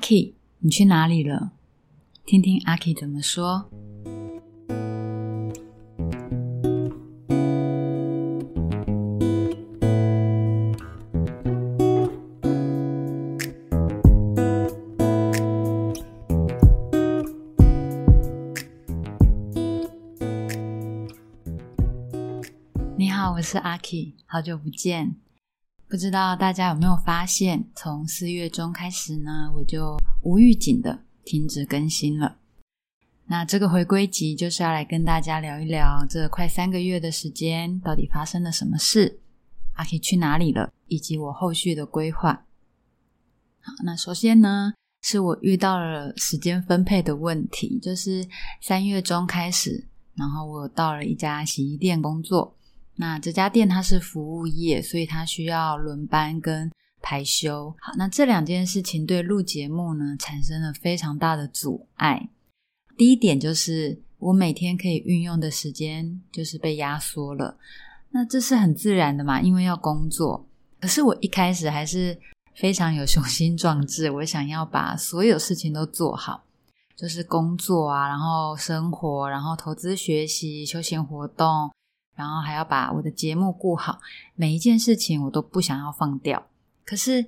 K，你去哪里了？听听阿 K 怎么说。你好，我是阿 K，好久不见。不知道大家有没有发现，从四月中开始呢，我就无预警的停止更新了。那这个回归集就是要来跟大家聊一聊，这快三个月的时间到底发生了什么事，阿 K 去哪里了，以及我后续的规划。好，那首先呢，是我遇到了时间分配的问题，就是三月中开始，然后我到了一家洗衣店工作。那这家店它是服务业，所以它需要轮班跟排休。好，那这两件事情对录节目呢产生了非常大的阻碍。第一点就是我每天可以运用的时间就是被压缩了。那这是很自然的嘛，因为要工作。可是我一开始还是非常有雄心壮志，我想要把所有事情都做好，就是工作啊，然后生活，然后投资、学习、休闲活动。然后还要把我的节目顾好，每一件事情我都不想要放掉。可是，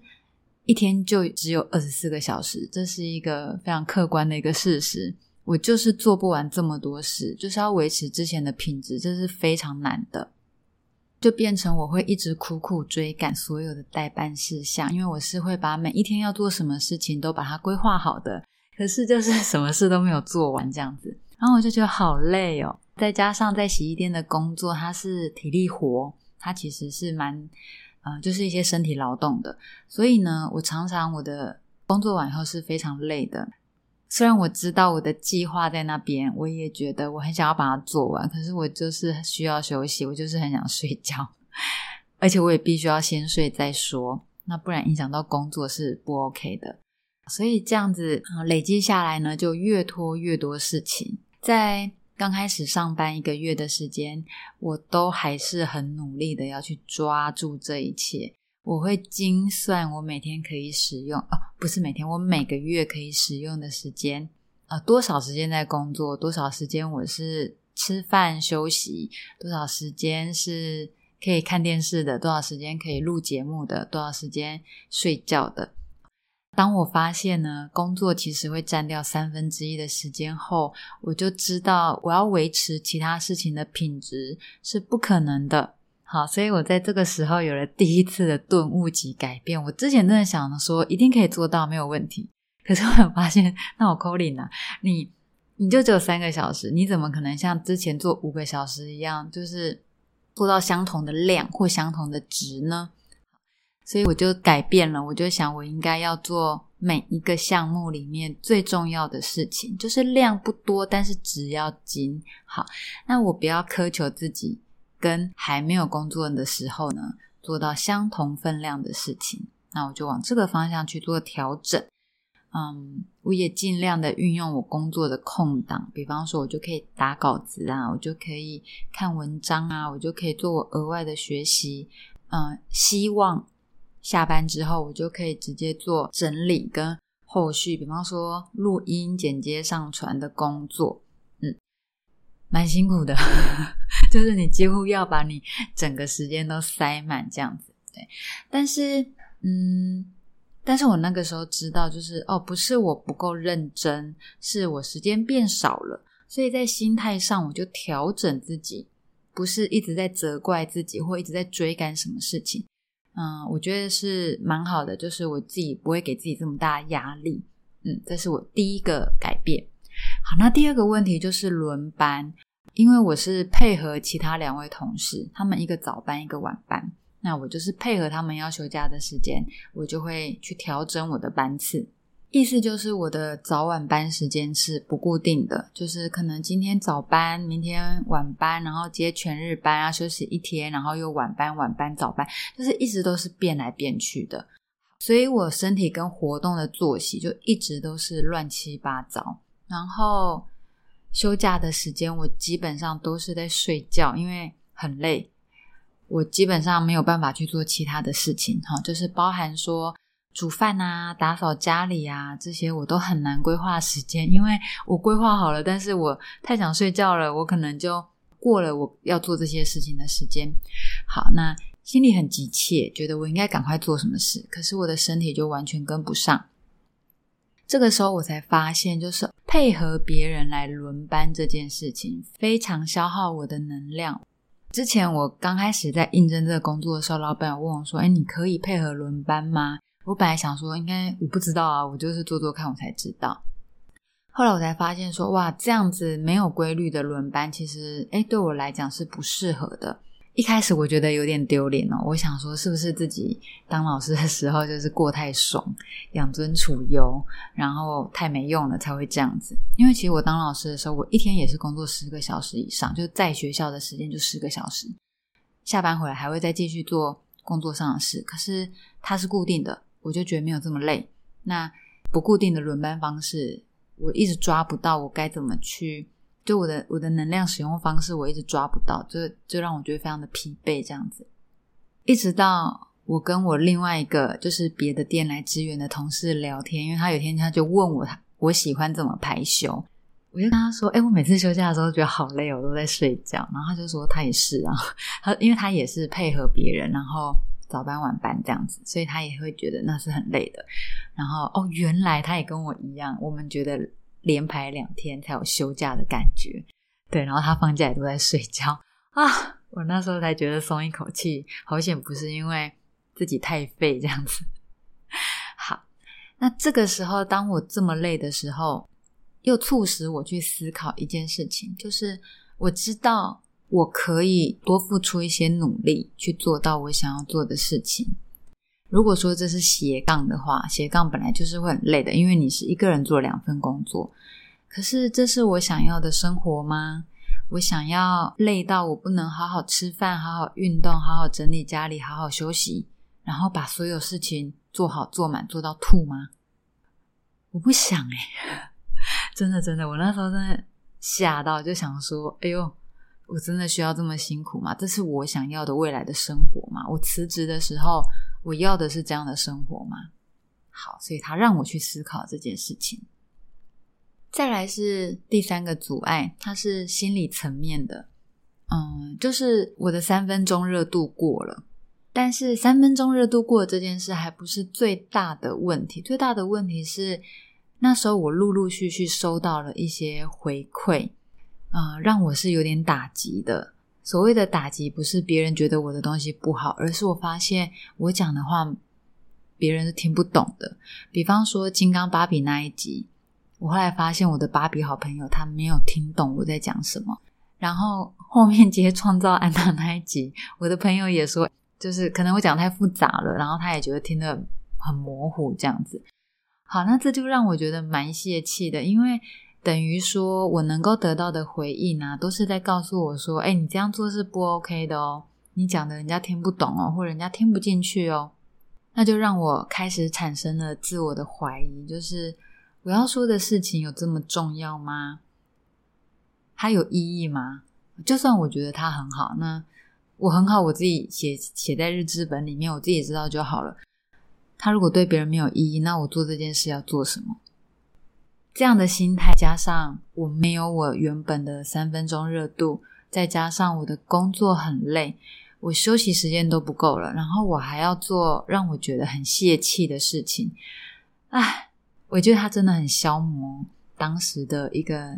一天就只有二十四个小时，这是一个非常客观的一个事实。我就是做不完这么多事，就是要维持之前的品质，这是非常难的。就变成我会一直苦苦追赶所有的代办事项，因为我是会把每一天要做什么事情都把它规划好的。可是就是什么事都没有做完这样子，然后我就觉得好累哦。再加上在洗衣店的工作，它是体力活，它其实是蛮，呃，就是一些身体劳动的。所以呢，我常常我的工作完以后是非常累的。虽然我知道我的计划在那边，我也觉得我很想要把它做完，可是我就是需要休息，我就是很想睡觉，而且我也必须要先睡再说，那不然影响到工作是不 OK 的。所以这样子累积下来呢，就越拖越多事情在。刚开始上班一个月的时间，我都还是很努力的要去抓住这一切。我会精算我每天可以使用，哦，不是每天，我每个月可以使用的时间，啊，多少时间在工作，多少时间我是吃饭休息，多少时间是可以看电视的，多少时间可以录节目的，多少时间睡觉的。当我发现呢，工作其实会占掉三分之一的时间后，我就知道我要维持其他事情的品质是不可能的。好，所以我在这个时候有了第一次的顿悟及改变。我之前真的想说一定可以做到，没有问题。可是我发现，那我 Colin 啊，你你就只有三个小时，你怎么可能像之前做五个小时一样，就是做到相同的量或相同的值呢？所以我就改变了，我就想我应该要做每一个项目里面最重要的事情，就是量不多，但是只要精。好，那我不要苛求自己跟还没有工作的时候呢做到相同分量的事情，那我就往这个方向去做调整。嗯，我也尽量的运用我工作的空档，比方说我就可以打稿子啊，我就可以看文章啊，我就可以做我额外的学习。嗯，希望。下班之后，我就可以直接做整理跟后续，比方说录音、剪接、上传的工作，嗯，蛮辛苦的，就是你几乎要把你整个时间都塞满这样子，对。但是，嗯，但是我那个时候知道，就是哦，不是我不够认真，是我时间变少了，所以在心态上我就调整自己，不是一直在责怪自己，或一直在追赶什么事情。嗯，我觉得是蛮好的，就是我自己不会给自己这么大压力。嗯，这是我第一个改变。好，那第二个问题就是轮班，因为我是配合其他两位同事，他们一个早班，一个晚班，那我就是配合他们要休假的时间，我就会去调整我的班次。意思就是我的早晚班时间是不固定的，就是可能今天早班，明天晚班，然后接全日班啊，休息一天，然后又晚班、晚班、早班，就是一直都是变来变去的。所以我身体跟活动的作息就一直都是乱七八糟。然后休假的时间，我基本上都是在睡觉，因为很累，我基本上没有办法去做其他的事情。哈，就是包含说。煮饭啊、打扫家里啊这些，我都很难规划时间，因为我规划好了，但是我太想睡觉了，我可能就过了我要做这些事情的时间。好，那心里很急切，觉得我应该赶快做什么事，可是我的身体就完全跟不上。这个时候我才发现，就是配合别人来轮班这件事情，非常消耗我的能量。之前我刚开始在应征这个工作的时候，老板有问我说：“哎，你可以配合轮班吗？”我本来想说，应该我不知道啊，我就是做做看，我才知道。后来我才发现说，哇，这样子没有规律的轮班，其实哎，对我来讲是不适合的。一开始我觉得有点丢脸哦，我想说是不是自己当老师的时候就是过太爽，养尊处优，然后太没用了才会这样子。因为其实我当老师的时候，我一天也是工作十个小时以上，就在学校的时间就十个小时，下班回来还会再继续做工作上的事。可是它是固定的，我就觉得没有这么累。那不固定的轮班方式，我一直抓不到我该怎么去。就我的我的能量使用方式，我一直抓不到，就就让我觉得非常的疲惫，这样子。一直到我跟我另外一个就是别的店来支援的同事聊天，因为他有天他就问我，他我喜欢怎么排休，我就跟他说：“哎，我每次休假的时候觉得好累，我都在睡觉。”然后他就说他也是啊，他因为他也是配合别人，然后早班晚班这样子，所以他也会觉得那是很累的。然后哦，原来他也跟我一样，我们觉得。连排两天才有休假的感觉，对，然后他放假也都在睡觉 啊，我那时候才觉得松一口气，好险不是因为自己太废这样子。好，那这个时候当我这么累的时候，又促使我去思考一件事情，就是我知道我可以多付出一些努力去做到我想要做的事情。如果说这是斜杠的话，斜杠本来就是会很累的，因为你是一个人做两份工作。可是，这是我想要的生活吗？我想要累到我不能好好吃饭、好好运动、好好整理家里、好好休息，然后把所有事情做好做满做到吐吗？我不想哎，真的真的，我那时候真的吓到，就想说：哎呦，我真的需要这么辛苦吗？这是我想要的未来的生活吗？我辞职的时候。我要的是这样的生活吗？好，所以他让我去思考这件事情。再来是第三个阻碍，它是心理层面的。嗯，就是我的三分钟热度过了，但是三分钟热度过这件事还不是最大的问题。最大的问题是那时候我陆陆续续收到了一些回馈，嗯，让我是有点打击的。所谓的打击，不是别人觉得我的东西不好，而是我发现我讲的话别人是听不懂的。比方说《金刚芭比》那一集，我后来发现我的芭比好朋友他没有听懂我在讲什么。然后后面接创造安娜那一集，我的朋友也说，就是可能我讲太复杂了，然后他也觉得听得很模糊，这样子。好，那这就让我觉得蛮泄气的，因为。等于说，我能够得到的回应啊，都是在告诉我说：“哎，你这样做是不 OK 的哦，你讲的人家听不懂哦，或人家听不进去哦。”那就让我开始产生了自我的怀疑，就是我要说的事情有这么重要吗？它有意义吗？就算我觉得它很好，那我很好，我自己写写在日志本里面，我自己知道就好了。他如果对别人没有意义，那我做这件事要做什么？这样的心态，加上我没有我原本的三分钟热度，再加上我的工作很累，我休息时间都不够了，然后我还要做让我觉得很泄气的事情，唉，我觉得他真的很消磨当时的一个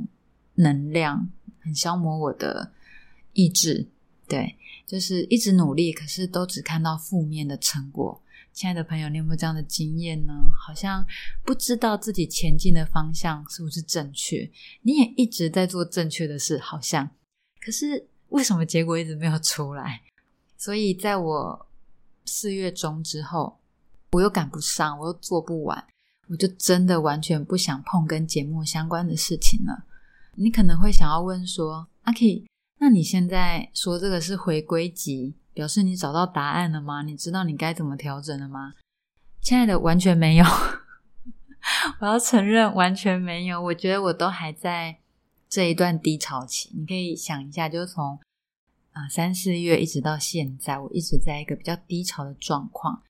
能量，很消磨我的意志。对，就是一直努力，可是都只看到负面的成果。亲爱的朋友，你有没有这样的经验呢？好像不知道自己前进的方向是不是正确，你也一直在做正确的事，好像，可是为什么结果一直没有出来？所以在我四月中之后，我又赶不上，我又做不完，我就真的完全不想碰跟节目相关的事情了。你可能会想要问说：“阿 K，那你现在说这个是回归集？”表示你找到答案了吗？你知道你该怎么调整了吗？亲爱的，完全没有。我要承认，完全没有。我觉得我都还在这一段低潮期。你可以想一下，就是从啊三四月一直到现在，我一直在一个比较低潮的状况。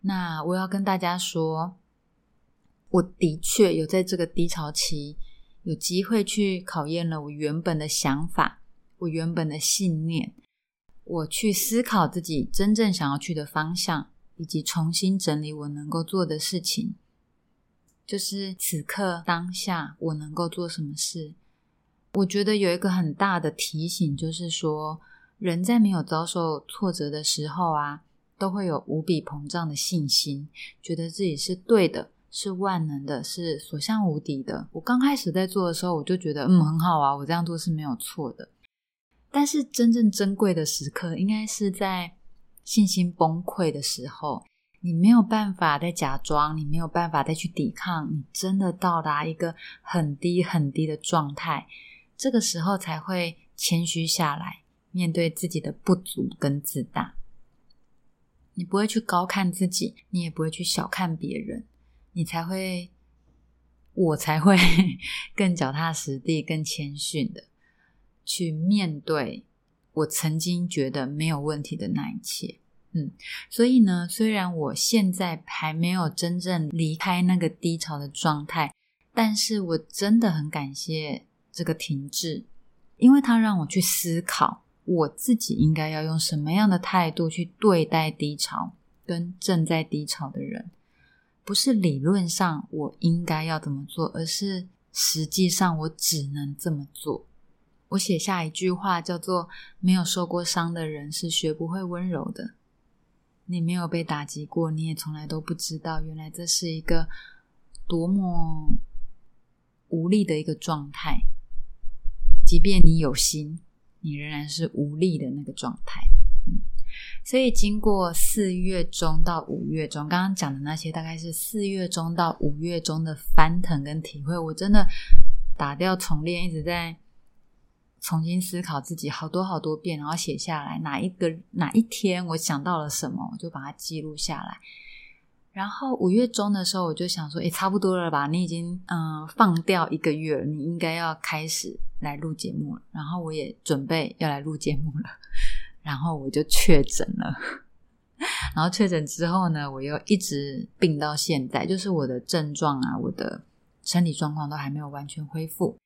那我要跟大家说，我的确有在这个低潮期有机会去考验了我原本的想法，我原本的信念，我去思考自己真正想要去的方向，以及重新整理我能够做的事情。就是此刻当下，我能够做什么事？我觉得有一个很大的提醒，就是说，人在没有遭受挫折的时候啊，都会有无比膨胀的信心，觉得自己是对的，是万能的，是所向无敌的。我刚开始在做的时候，我就觉得嗯很好啊，我这样做是没有错的。但是真正珍贵的时刻，应该是在信心崩溃的时候。你没有办法再假装，你没有办法再去抵抗，你真的到达一个很低很低的状态，这个时候才会谦虚下来，面对自己的不足跟自大。你不会去高看自己，你也不会去小看别人，你才会，我才会 更脚踏实地、更谦逊的去面对我曾经觉得没有问题的那一切。嗯，所以呢，虽然我现在还没有真正离开那个低潮的状态，但是我真的很感谢这个停滞，因为它让我去思考我自己应该要用什么样的态度去对待低潮跟正在低潮的人，不是理论上我应该要怎么做，而是实际上我只能这么做。我写下一句话叫做：“没有受过伤的人是学不会温柔的。”你没有被打击过，你也从来都不知道，原来这是一个多么无力的一个状态。即便你有心，你仍然是无力的那个状态。嗯，所以经过四月中到五月中，刚刚讲的那些，大概是四月中到五月中的翻腾跟体会，我真的打掉重练，一直在。重新思考自己好多好多遍，然后写下来。哪一个哪一天我想到了什么，我就把它记录下来。然后五月中的时候，我就想说：“诶，差不多了吧？你已经嗯放掉一个月了，你应该要开始来录节目了。”然后我也准备要来录节目了。然后我就确诊了。然后确诊之后呢，我又一直病到现在，就是我的症状啊，我的身体状况都还没有完全恢复。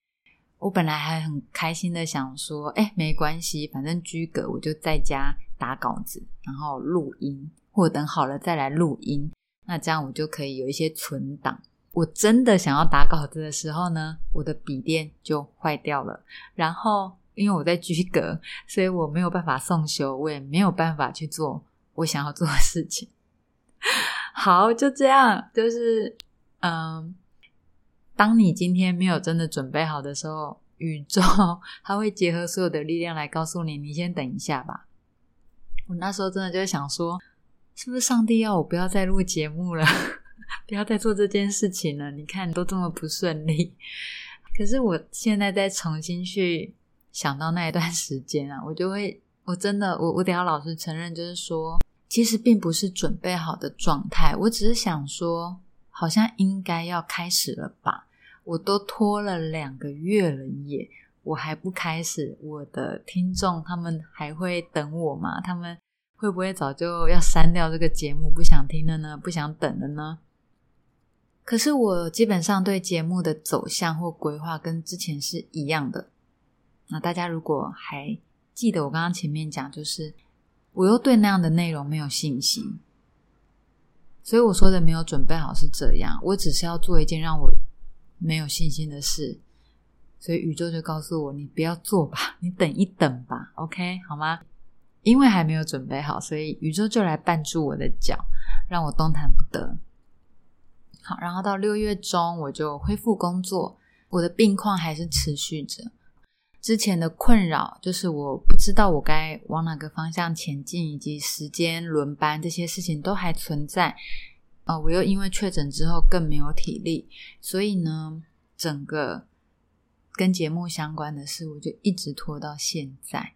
我本来还很开心的想说，哎，没关系，反正居隔，我就在家打稿子，然后录音，或等好了再来录音。那这样我就可以有一些存档。我真的想要打稿子的时候呢，我的笔电就坏掉了。然后因为我在居隔，所以我没有办法送修，我也没有办法去做我想要做的事情。好，就这样，就是嗯。当你今天没有真的准备好的时候，宇宙 它会结合所有的力量来告诉你：你先等一下吧。我那时候真的就想说，是不是上帝要我不要再录节目了，不要再做这件事情了？你看都这么不顺利。可是我现在再重新去想到那一段时间啊，我就会，我真的，我我得要老实承认，就是说，其实并不是准备好的状态。我只是想说。好像应该要开始了吧？我都拖了两个月了耶，我还不开始，我的听众他们还会等我吗？他们会不会早就要删掉这个节目，不想听了呢？不想等了呢？可是我基本上对节目的走向或规划跟之前是一样的。那大家如果还记得我刚刚前面讲，就是我又对那样的内容没有信心。所以我说的没有准备好是这样，我只是要做一件让我没有信心的事，所以宇宙就告诉我：你不要做吧，你等一等吧，OK 好吗？因为还没有准备好，所以宇宙就来绊住我的脚，让我动弹不得。好，然后到六月中我就恢复工作，我的病况还是持续着。之前的困扰就是我不知道我该往哪个方向前进，以及时间轮班这些事情都还存在。我又因为确诊之后更没有体力，所以呢，整个跟节目相关的事我就一直拖到现在。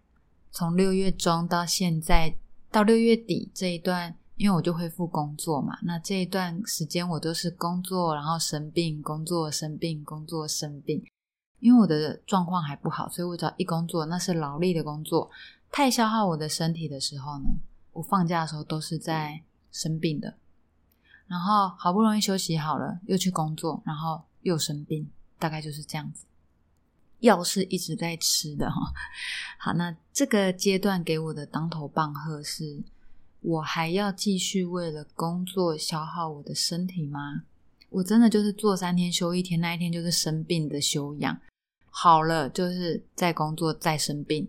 从六月中到现在到六月底这一段，因为我就恢复工作嘛，那这一段时间我都是工作，然后生病，工作生病，工作生病。因为我的状况还不好，所以我只要一工作，那是劳力的工作，太消耗我的身体的时候呢，我放假的时候都是在生病的。然后好不容易休息好了，又去工作，然后又生病，大概就是这样子。药是一直在吃的哈。好，那这个阶段给我的当头棒喝是：我还要继续为了工作消耗我的身体吗？我真的就是做三天休一天，那一天就是生病的休养。好了，就是在工作再生病，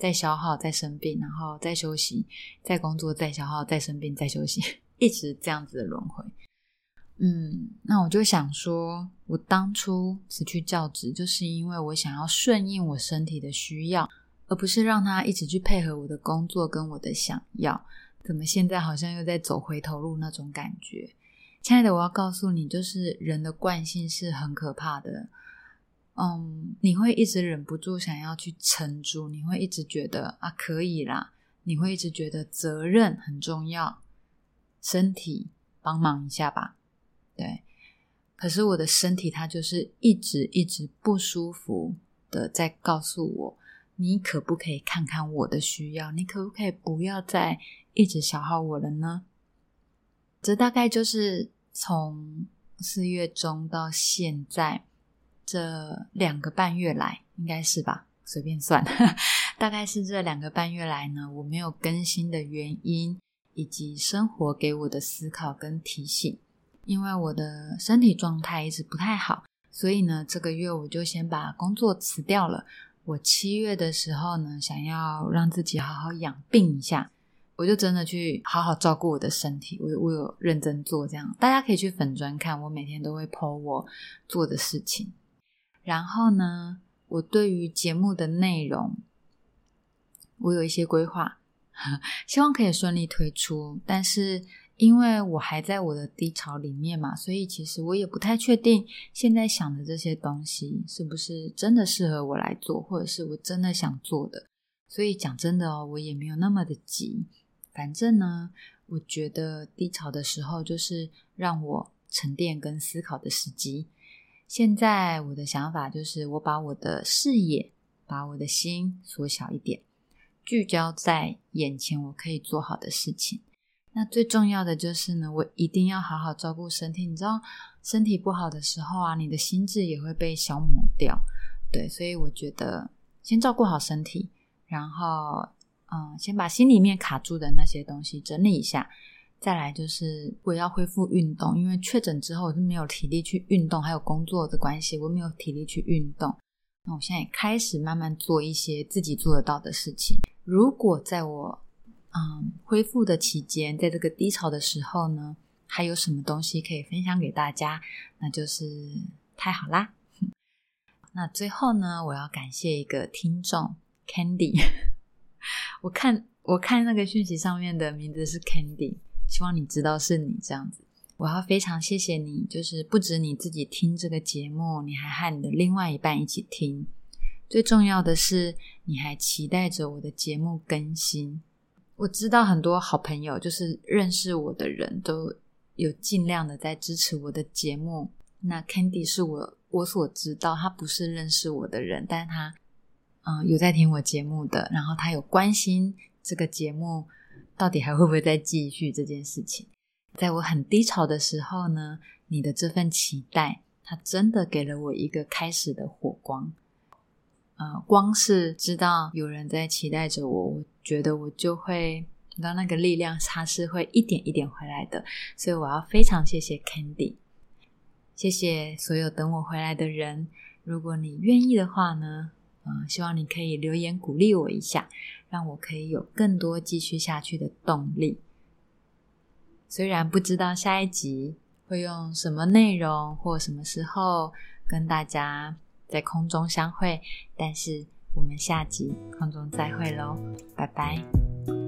再消耗再生病，然后再休息，再工作再消耗再生病再休息，一直这样子的轮回。嗯，那我就想说，我当初辞去教职，就是因为我想要顺应我身体的需要，而不是让他一直去配合我的工作跟我的想要。怎么现在好像又在走回头路那种感觉？亲爱的，我要告诉你，就是人的惯性是很可怕的。嗯，你会一直忍不住想要去撑住，你会一直觉得啊可以啦，你会一直觉得责任很重要，身体帮忙一下吧，对。可是我的身体它就是一直一直不舒服的，在告诉我，你可不可以看看我的需要？你可不可以不要再一直消耗我了呢？这大概就是从四月中到现在。这两个半月来，应该是吧？随便算，大概是这两个半月来呢，我没有更新的原因，以及生活给我的思考跟提醒。因为我的身体状态一直不太好，所以呢，这个月我就先把工作辞掉了。我七月的时候呢，想要让自己好好养病一下，我就真的去好好照顾我的身体。我我有认真做这样，大家可以去粉砖看，我每天都会 po 我做的事情。然后呢，我对于节目的内容，我有一些规划，希望可以顺利推出。但是因为我还在我的低潮里面嘛，所以其实我也不太确定现在想的这些东西是不是真的适合我来做，或者是我真的想做的。所以讲真的哦，我也没有那么的急。反正呢，我觉得低潮的时候就是让我沉淀跟思考的时机。现在我的想法就是，我把我的视野、把我的心缩小一点，聚焦在眼前我可以做好的事情。那最重要的就是呢，我一定要好好照顾身体。你知道，身体不好的时候啊，你的心智也会被消磨掉。对，所以我觉得先照顾好身体，然后嗯，先把心里面卡住的那些东西整理一下。再来就是我要恢复运动，因为确诊之后我是没有体力去运动，还有工作的关系，我没有体力去运动。那我现在也开始慢慢做一些自己做得到的事情。如果在我嗯恢复的期间，在这个低潮的时候呢，还有什么东西可以分享给大家，那就是太好啦。那最后呢，我要感谢一个听众 Candy，我看我看那个讯息上面的名字是 Candy。希望你知道是你这样子，我要非常谢谢你。就是不止你自己听这个节目，你还和你的另外一半一起听。最重要的是，你还期待着我的节目更新。我知道很多好朋友，就是认识我的人都有尽量的在支持我的节目。那 Candy 是我我所知道，他不是认识我的人，但他嗯有在听我节目的，然后他有关心这个节目。到底还会不会再继续这件事情？在我很低潮的时候呢，你的这份期待，它真的给了我一个开始的火光。呃，光是知道有人在期待着我，我觉得我就会，你知道那个力量，它是会一点一点回来的。所以我要非常谢谢 Candy，谢谢所有等我回来的人。如果你愿意的话呢？嗯，希望你可以留言鼓励我一下，让我可以有更多继续下去的动力。虽然不知道下一集会用什么内容或什么时候跟大家在空中相会，但是我们下集空中再会喽，拜拜。